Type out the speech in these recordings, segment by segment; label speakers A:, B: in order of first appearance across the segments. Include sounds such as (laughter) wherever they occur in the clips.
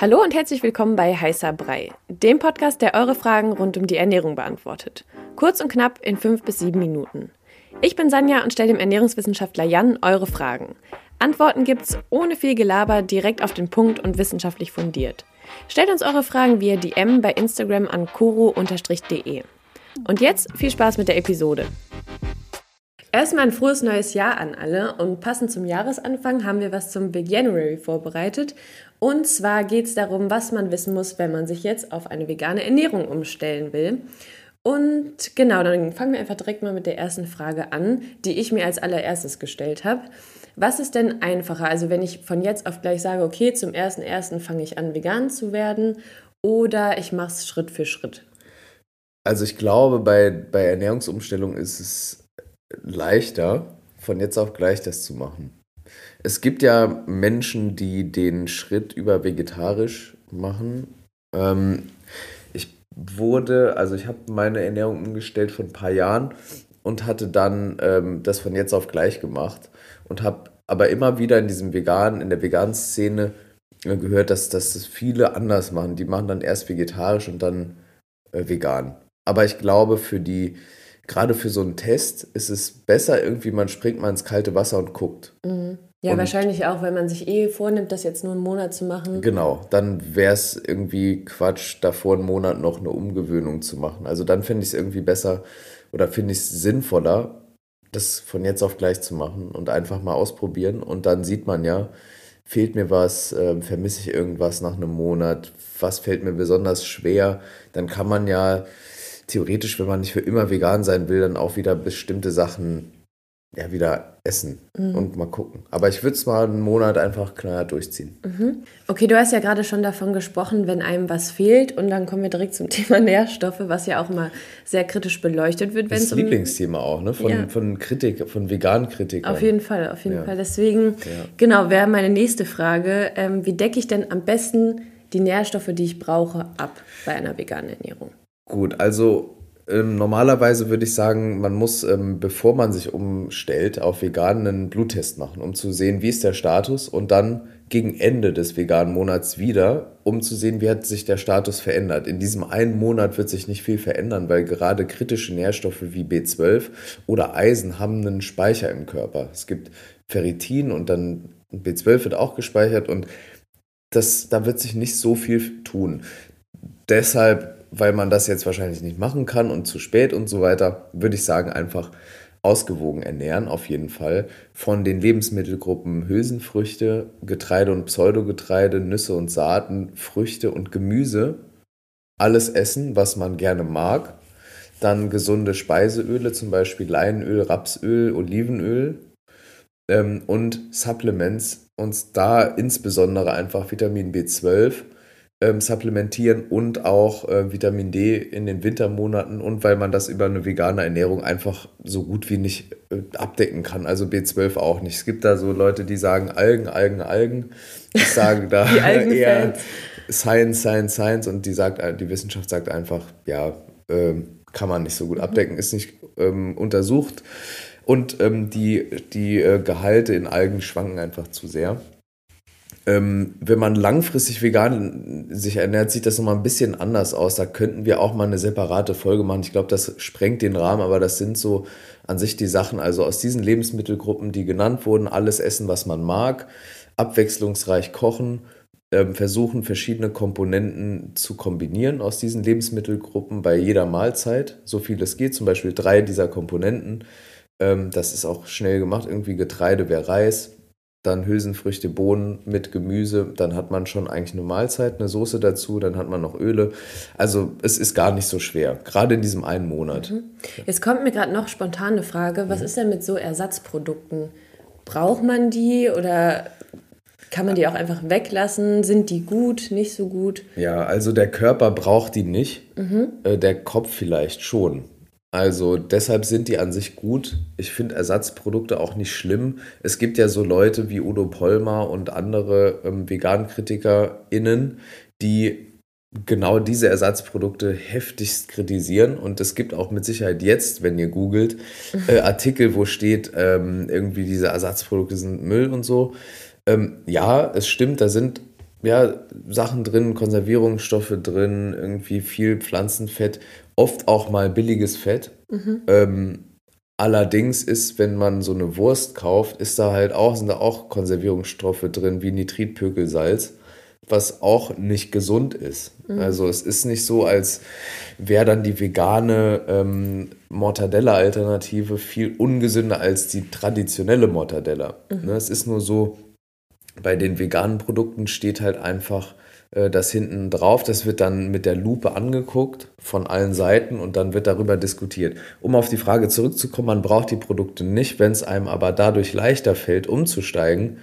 A: Hallo und herzlich willkommen bei Heißer Brei, dem Podcast, der eure Fragen rund um die Ernährung beantwortet. Kurz und knapp in fünf bis sieben Minuten. Ich bin Sanja und stelle dem Ernährungswissenschaftler Jan eure Fragen. Antworten gibt's ohne viel Gelaber, direkt auf den Punkt und wissenschaftlich fundiert. Stellt uns eure Fragen via DM bei Instagram an koro-de. Und jetzt viel Spaß mit der Episode. Erstmal ein frohes neues Jahr an alle und passend zum Jahresanfang haben wir was zum Big January vorbereitet. Und zwar geht es darum, was man wissen muss, wenn man sich jetzt auf eine vegane Ernährung umstellen will. Und genau, dann fangen wir einfach direkt mal mit der ersten Frage an, die ich mir als allererstes gestellt habe. Was ist denn einfacher? Also wenn ich von jetzt auf gleich sage, okay, zum ersten ersten fange ich an, vegan zu werden oder ich mache es Schritt für Schritt.
B: Also ich glaube, bei, bei Ernährungsumstellung ist es leichter, von jetzt auf gleich das zu machen. Es gibt ja Menschen, die den Schritt über vegetarisch machen. Ähm, ich wurde, also ich habe meine Ernährung umgestellt vor ein paar Jahren und hatte dann ähm, das von jetzt auf gleich gemacht und habe aber immer wieder in diesem veganen, in der veganen Szene äh, gehört, dass, dass das viele anders machen. Die machen dann erst vegetarisch und dann äh, vegan. Aber ich glaube, für die gerade für so einen Test ist es besser, irgendwie, man springt mal ins kalte Wasser und guckt.
A: Mhm. Ja, und wahrscheinlich auch, wenn man sich eh vornimmt, das jetzt nur einen Monat zu machen.
B: Genau, dann wäre es irgendwie Quatsch, davor einen Monat noch eine Umgewöhnung zu machen. Also dann finde ich es irgendwie besser oder finde ich es sinnvoller, das von jetzt auf gleich zu machen und einfach mal ausprobieren. Und dann sieht man ja, fehlt mir was, äh, vermisse ich irgendwas nach einem Monat, was fällt mir besonders schwer. Dann kann man ja theoretisch, wenn man nicht für immer vegan sein will, dann auch wieder bestimmte Sachen ja, wieder essen mhm. und mal gucken. Aber ich würde es mal einen Monat einfach klar durchziehen.
A: Mhm. Okay, du hast ja gerade schon davon gesprochen, wenn einem was fehlt. Und dann kommen wir direkt zum (laughs) Thema Nährstoffe, was ja auch immer sehr kritisch beleuchtet wird.
B: Das um, Lieblingsthema auch, ne? Von, ja. von Kritik, von veganen Kritikern.
A: Auf jeden Fall, auf jeden ja. Fall. Deswegen, ja. genau, wäre meine nächste Frage. Ähm, wie decke ich denn am besten die Nährstoffe, die ich brauche, ab bei einer veganen Ernährung?
B: Gut, also ähm, normalerweise würde ich sagen, man muss, ähm, bevor man sich umstellt, auf vegan einen Bluttest machen, um zu sehen, wie ist der Status und dann gegen Ende des veganen Monats wieder, um zu sehen, wie hat sich der Status verändert. In diesem einen Monat wird sich nicht viel verändern, weil gerade kritische Nährstoffe wie B12 oder Eisen haben einen Speicher im Körper. Es gibt Ferritin und dann B12 wird auch gespeichert und das, da wird sich nicht so viel tun. Deshalb weil man das jetzt wahrscheinlich nicht machen kann und zu spät und so weiter, würde ich sagen, einfach ausgewogen ernähren, auf jeden Fall. Von den Lebensmittelgruppen Hülsenfrüchte, Getreide und Pseudogetreide, Nüsse und Saaten, Früchte und Gemüse. Alles essen, was man gerne mag. Dann gesunde Speiseöle, zum Beispiel Leinöl, Rapsöl, Olivenöl. Ähm, und Supplements, uns da insbesondere einfach Vitamin B12 ähm, supplementieren und auch äh, Vitamin D in den Wintermonaten und weil man das über eine vegane Ernährung einfach so gut wie nicht äh, abdecken kann. Also B12 auch nicht. Es gibt da so Leute, die sagen Algen, Algen, Algen. Ich sage da (laughs) (laughs) eher Science, Science, Science und die sagt, äh, die Wissenschaft sagt einfach, ja, äh, kann man nicht so gut abdecken, ist nicht ähm, untersucht. Und ähm, die, die äh, Gehalte in Algen schwanken einfach zu sehr. Ähm, wenn man langfristig vegan sich ernährt, sieht das nochmal ein bisschen anders aus. Da könnten wir auch mal eine separate Folge machen. Ich glaube, das sprengt den Rahmen, aber das sind so an sich die Sachen. Also aus diesen Lebensmittelgruppen, die genannt wurden, alles essen, was man mag, abwechslungsreich kochen, ähm, versuchen verschiedene Komponenten zu kombinieren aus diesen Lebensmittelgruppen bei jeder Mahlzeit, so viel es geht. Zum Beispiel drei dieser Komponenten. Ähm, das ist auch schnell gemacht. Irgendwie Getreide wäre Reis dann Hülsenfrüchte, Bohnen mit Gemüse, dann hat man schon eigentlich eine Mahlzeit, eine Soße dazu, dann hat man noch Öle. Also es ist gar nicht so schwer, gerade in diesem einen Monat. Mhm.
A: Jetzt kommt mir gerade noch spontan eine Frage, was mhm. ist denn mit so Ersatzprodukten? Braucht man die oder kann man die auch einfach weglassen? Sind die gut, nicht so gut?
B: Ja, also der Körper braucht die nicht, mhm. Äh, der Kopf vielleicht schon. Also deshalb sind die an sich gut. Ich finde Ersatzprodukte auch nicht schlimm. Es gibt ja so Leute wie Udo Pollmer und andere ähm, VegankritikerInnen, die genau diese Ersatzprodukte heftigst kritisieren. Und es gibt auch mit Sicherheit jetzt, wenn ihr googelt, äh, (laughs) Artikel, wo steht, ähm, irgendwie diese Ersatzprodukte sind Müll und so. Ähm, ja, es stimmt, da sind ja, Sachen drin, Konservierungsstoffe drin, irgendwie viel Pflanzenfett, oft auch mal billiges Fett. Mhm. Ähm, allerdings ist, wenn man so eine Wurst kauft, ist da halt auch, sind da auch Konservierungsstoffe drin, wie Nitritpökelsalz was auch nicht gesund ist. Mhm. Also es ist nicht so, als wäre dann die vegane ähm, Mortadella-Alternative viel ungesünder als die traditionelle Mortadella. Mhm. Ne, es ist nur so, bei den veganen Produkten steht halt einfach äh, das hinten drauf. Das wird dann mit der Lupe angeguckt von allen Seiten und dann wird darüber diskutiert. Um auf die Frage zurückzukommen, man braucht die Produkte nicht, wenn es einem aber dadurch leichter fällt, umzusteigen,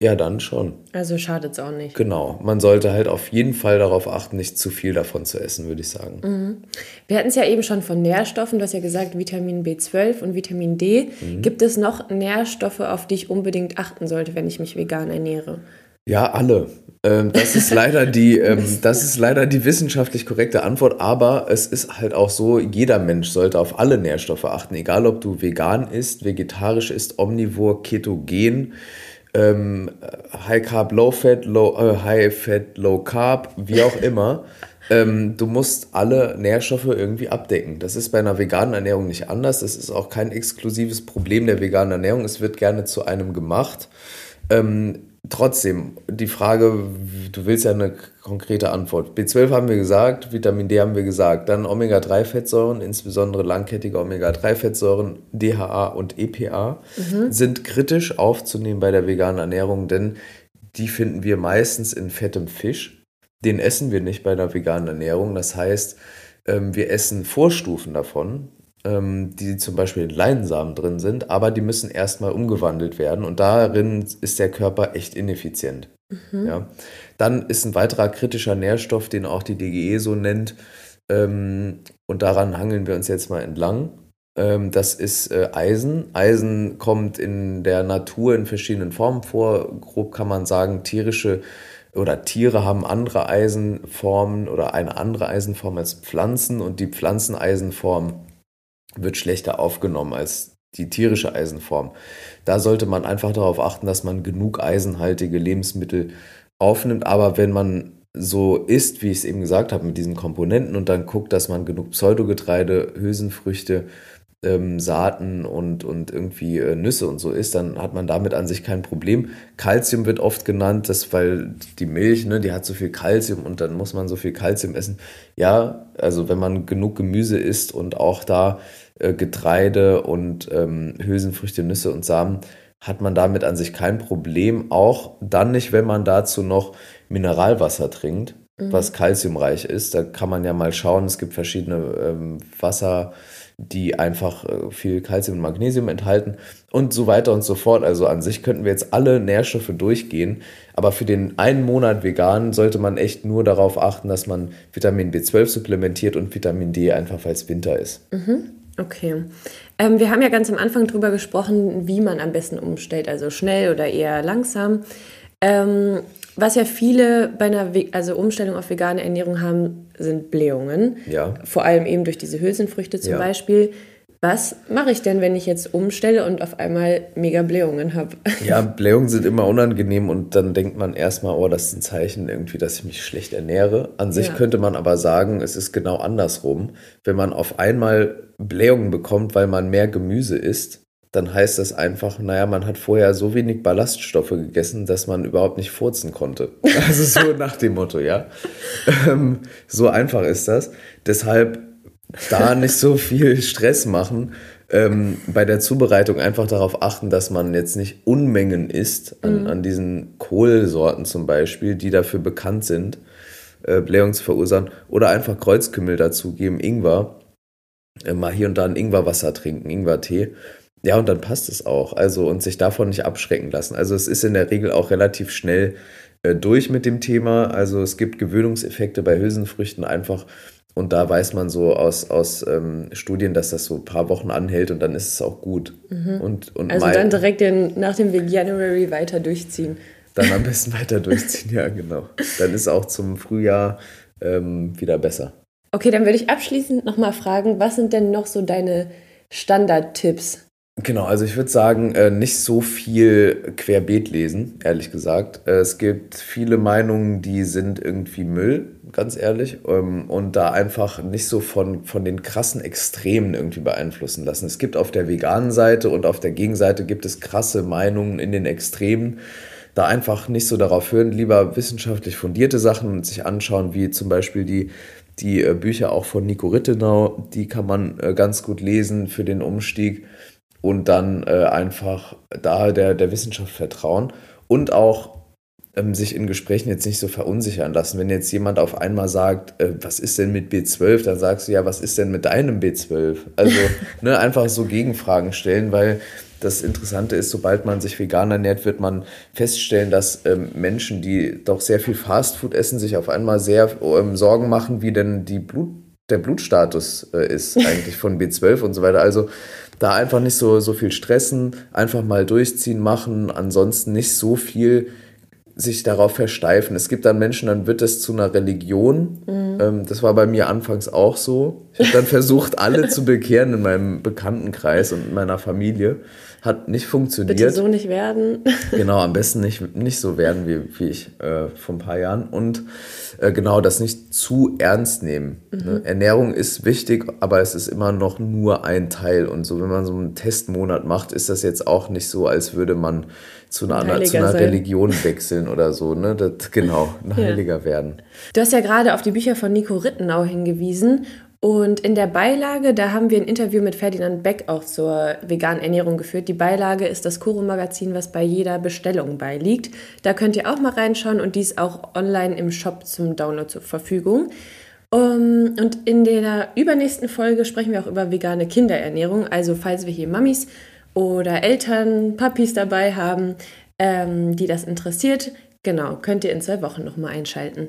B: ja, dann schon.
A: Also schadet es auch nicht.
B: Genau. Man sollte halt auf jeden Fall darauf achten, nicht zu viel davon zu essen, würde ich sagen.
A: Mhm. Wir hatten es ja eben schon von Nährstoffen. Du hast ja gesagt, Vitamin B12 und Vitamin D. Mhm. Gibt es noch Nährstoffe, auf die ich unbedingt achten sollte, wenn ich mich vegan ernähre?
B: Ja, alle. Ähm, das ist leider die, (laughs) ähm, das ist leider die wissenschaftlich korrekte Antwort, aber es ist halt auch so, jeder Mensch sollte auf alle Nährstoffe achten, egal ob du vegan isst, vegetarisch isst, omnivor, ketogen ähm, High Carb, Low Fat, Low, äh, High Fat, Low Carb, wie auch (laughs) immer. ähm, du musst alle Nährstoffe irgendwie abdecken. Das ist bei einer veganen Ernährung nicht anders. Das ist auch kein exklusives Problem der veganen Ernährung. Es wird gerne zu einem gemacht. Ähm, trotzdem, die Frage, du willst ja eine konkrete Antwort. B12 haben wir gesagt, Vitamin D haben wir gesagt, dann Omega-3-Fettsäuren, insbesondere langkettige Omega-3-Fettsäuren, DHA und EPA, mhm. sind kritisch aufzunehmen bei der veganen Ernährung, denn die finden wir meistens in fettem Fisch. Den essen wir nicht bei der veganen Ernährung. Das heißt, ähm, wir essen Vorstufen davon, die zum Beispiel in Leinsamen drin sind, aber die müssen erstmal umgewandelt werden und darin ist der Körper echt ineffizient. Mhm. Ja. Dann ist ein weiterer kritischer Nährstoff, den auch die DGE so nennt, ähm, und daran hangeln wir uns jetzt mal entlang. Ähm, das ist äh, Eisen. Eisen kommt in der Natur in verschiedenen Formen vor. Grob kann man sagen, tierische oder Tiere haben andere Eisenformen oder eine andere Eisenform als Pflanzen und die Pflanzeneisenform wird schlechter aufgenommen als die tierische Eisenform. Da sollte man einfach darauf achten, dass man genug eisenhaltige Lebensmittel aufnimmt. Aber wenn man so isst, wie ich es eben gesagt habe, mit diesen Komponenten und dann guckt, dass man genug Pseudogetreide, Hülsenfrüchte, ähm, Saaten und, und irgendwie äh, Nüsse und so isst, dann hat man damit an sich kein Problem. Kalzium wird oft genannt, das, weil die Milch, ne, die hat so viel Kalzium und dann muss man so viel Kalzium essen. Ja, also wenn man genug Gemüse isst und auch da äh, Getreide und ähm, Hülsenfrüchte, Nüsse und Samen, hat man damit an sich kein Problem. Auch dann nicht, wenn man dazu noch Mineralwasser trinkt, mhm. was kalziumreich ist. Da kann man ja mal schauen, es gibt verschiedene ähm, Wasser die einfach äh, viel Kalzium und Magnesium enthalten und so weiter und so fort. Also an sich könnten wir jetzt alle Nährstoffe durchgehen, aber für den einen Monat vegan sollte man echt nur darauf achten, dass man Vitamin B12 supplementiert und Vitamin D einfach, weil es Winter ist.
A: Mhm. Okay. Ähm, wir haben ja ganz am Anfang darüber gesprochen, wie man am besten umstellt, also schnell oder eher langsam. Ähm, was ja viele bei einer We also Umstellung auf vegane Ernährung haben, sind Blähungen. Ja. Vor allem eben durch diese Hülsenfrüchte zum ja. Beispiel. Was mache ich denn, wenn ich jetzt umstelle und auf einmal mega Blähungen habe? (laughs)
B: Ja, Blähungen sind immer unangenehm und dann denkt man erstmal, oh, das ist ein Zeichen irgendwie, dass ich mich schlecht ernähre. An sich ja. könnte man aber sagen, es ist genau andersrum. Wenn man auf einmal Blähungen bekommt, weil man mehr Gemüse isst, dann heißt das einfach, naja, man hat vorher so wenig Ballaststoffe gegessen, dass man überhaupt nicht furzen konnte. (laughs) Also so nach dem Motto, ja. Ähm, so einfach ist das. Deshalb da nicht so viel Stress machen. Ähm, bei der Zubereitung einfach darauf achten, dass man jetzt nicht Unmengen isst an, mhm. an diesen Kohlsorten zum Beispiel, die dafür bekannt sind, äh, Blähung zu verursachen. Oder einfach Kreuzkümmel dazugeben, Ingwer. Äh, mal hier und da ein Ingwerwasser trinken, Ingwertee. Ja, und dann passt es auch. Also und sich davon nicht abschrecken lassen. Also es ist in der Regel auch relativ schnell äh, durch mit dem Thema. Also es gibt Gewöhnungseffekte bei Hülsenfrüchten einfach. Und da weiß man so aus, aus ähm, Studien, dass das so ein paar Wochen anhält und dann ist es auch gut.
A: Mhm. Und, und also dann direkt den, nach dem January weiter durchziehen.
B: Dann am besten weiter durchziehen, ja, genau. Dann ist auch zum Frühjahr ähm, wieder besser.
A: Okay, dann würde ich abschließend nochmal fragen, was sind denn noch so deine Standardtipps
B: Genau, also ich würde sagen, äh, nicht so viel querbeet lesen, ehrlich gesagt. Äh, es gibt viele Meinungen, die sind irgendwie Müll, ganz ehrlich, ähm, und da einfach nicht so von, von den krassen Extremen irgendwie beeinflussen lassen. Es gibt auf der veganen Seite und auf der Gegenseite gibt es krasse Meinungen in den Extremen. Da einfach nicht so darauf hören, lieber wissenschaftlich fundierte Sachen und sich anschauen, wie zum Beispiel die die äh, Bücher auch von Nico Rittenau, die kann man ganz gut lesen für den Umstieg und dann äh, einfach da der, der Wissenschaft vertrauen und auch ähm, sich in Gesprächen jetzt nicht so verunsichern lassen. Wenn jetzt jemand auf einmal sagt, äh, was ist denn mit B12, dann sagst du ja, was ist denn mit deinem B12? Also (laughs) ne, einfach so Gegenfragen stellen, weil das Interessante ist, sobald man sich vegan ernährt, wird man feststellen, dass ähm, Menschen, die doch sehr viel Fastfood essen, sich auf einmal sehr ähm, Sorgen machen, wie denn die Blut, der Blutstatus äh, ist (laughs) eigentlich von B12 und so weiter. Also da einfach nicht so, so viel stressen, einfach mal durchziehen, machen, ansonsten nicht so viel sich darauf versteifen. Es gibt dann Menschen, dann wird es zu einer Religion. Mhm. Ähm, das war bei mir anfangs auch so. Ich habe dann (laughs) versucht, alle zu bekehren in meinem Bekanntenkreis und in meiner Familie. Hat nicht funktioniert.
A: Bitte so nicht werden. (laughs)
B: genau, am besten nicht, nicht so werden wie, wie ich äh, vor ein paar Jahren. Und äh, genau das nicht zu ernst nehmen. Mhm. Ne? Ernährung ist wichtig, aber es ist immer noch nur ein Teil. Und so, wenn man so einen Testmonat macht, ist das jetzt auch nicht so, als würde man zu einer, zu einer Religion (laughs) wechseln oder so. Ne? Das, genau, ein ja. Heiliger werden.
A: Du hast ja gerade auf die Bücher von Nico Rittenau hingewiesen. Und in der Beilage, da haben wir ein Interview mit Ferdinand Beck auch zur veganen Ernährung geführt. Die Beilage ist das Koro-Magazin, was bei jeder Bestellung beiliegt. Da könnt ihr auch mal reinschauen und die ist auch online im Shop zum Download zur Verfügung. Um, und in der übernächsten Folge sprechen wir auch über vegane Kinderernährung. Also falls wir hier Mamis oder Eltern, Papis dabei haben, ähm, die das interessiert, genau, könnt ihr in zwei Wochen nochmal einschalten.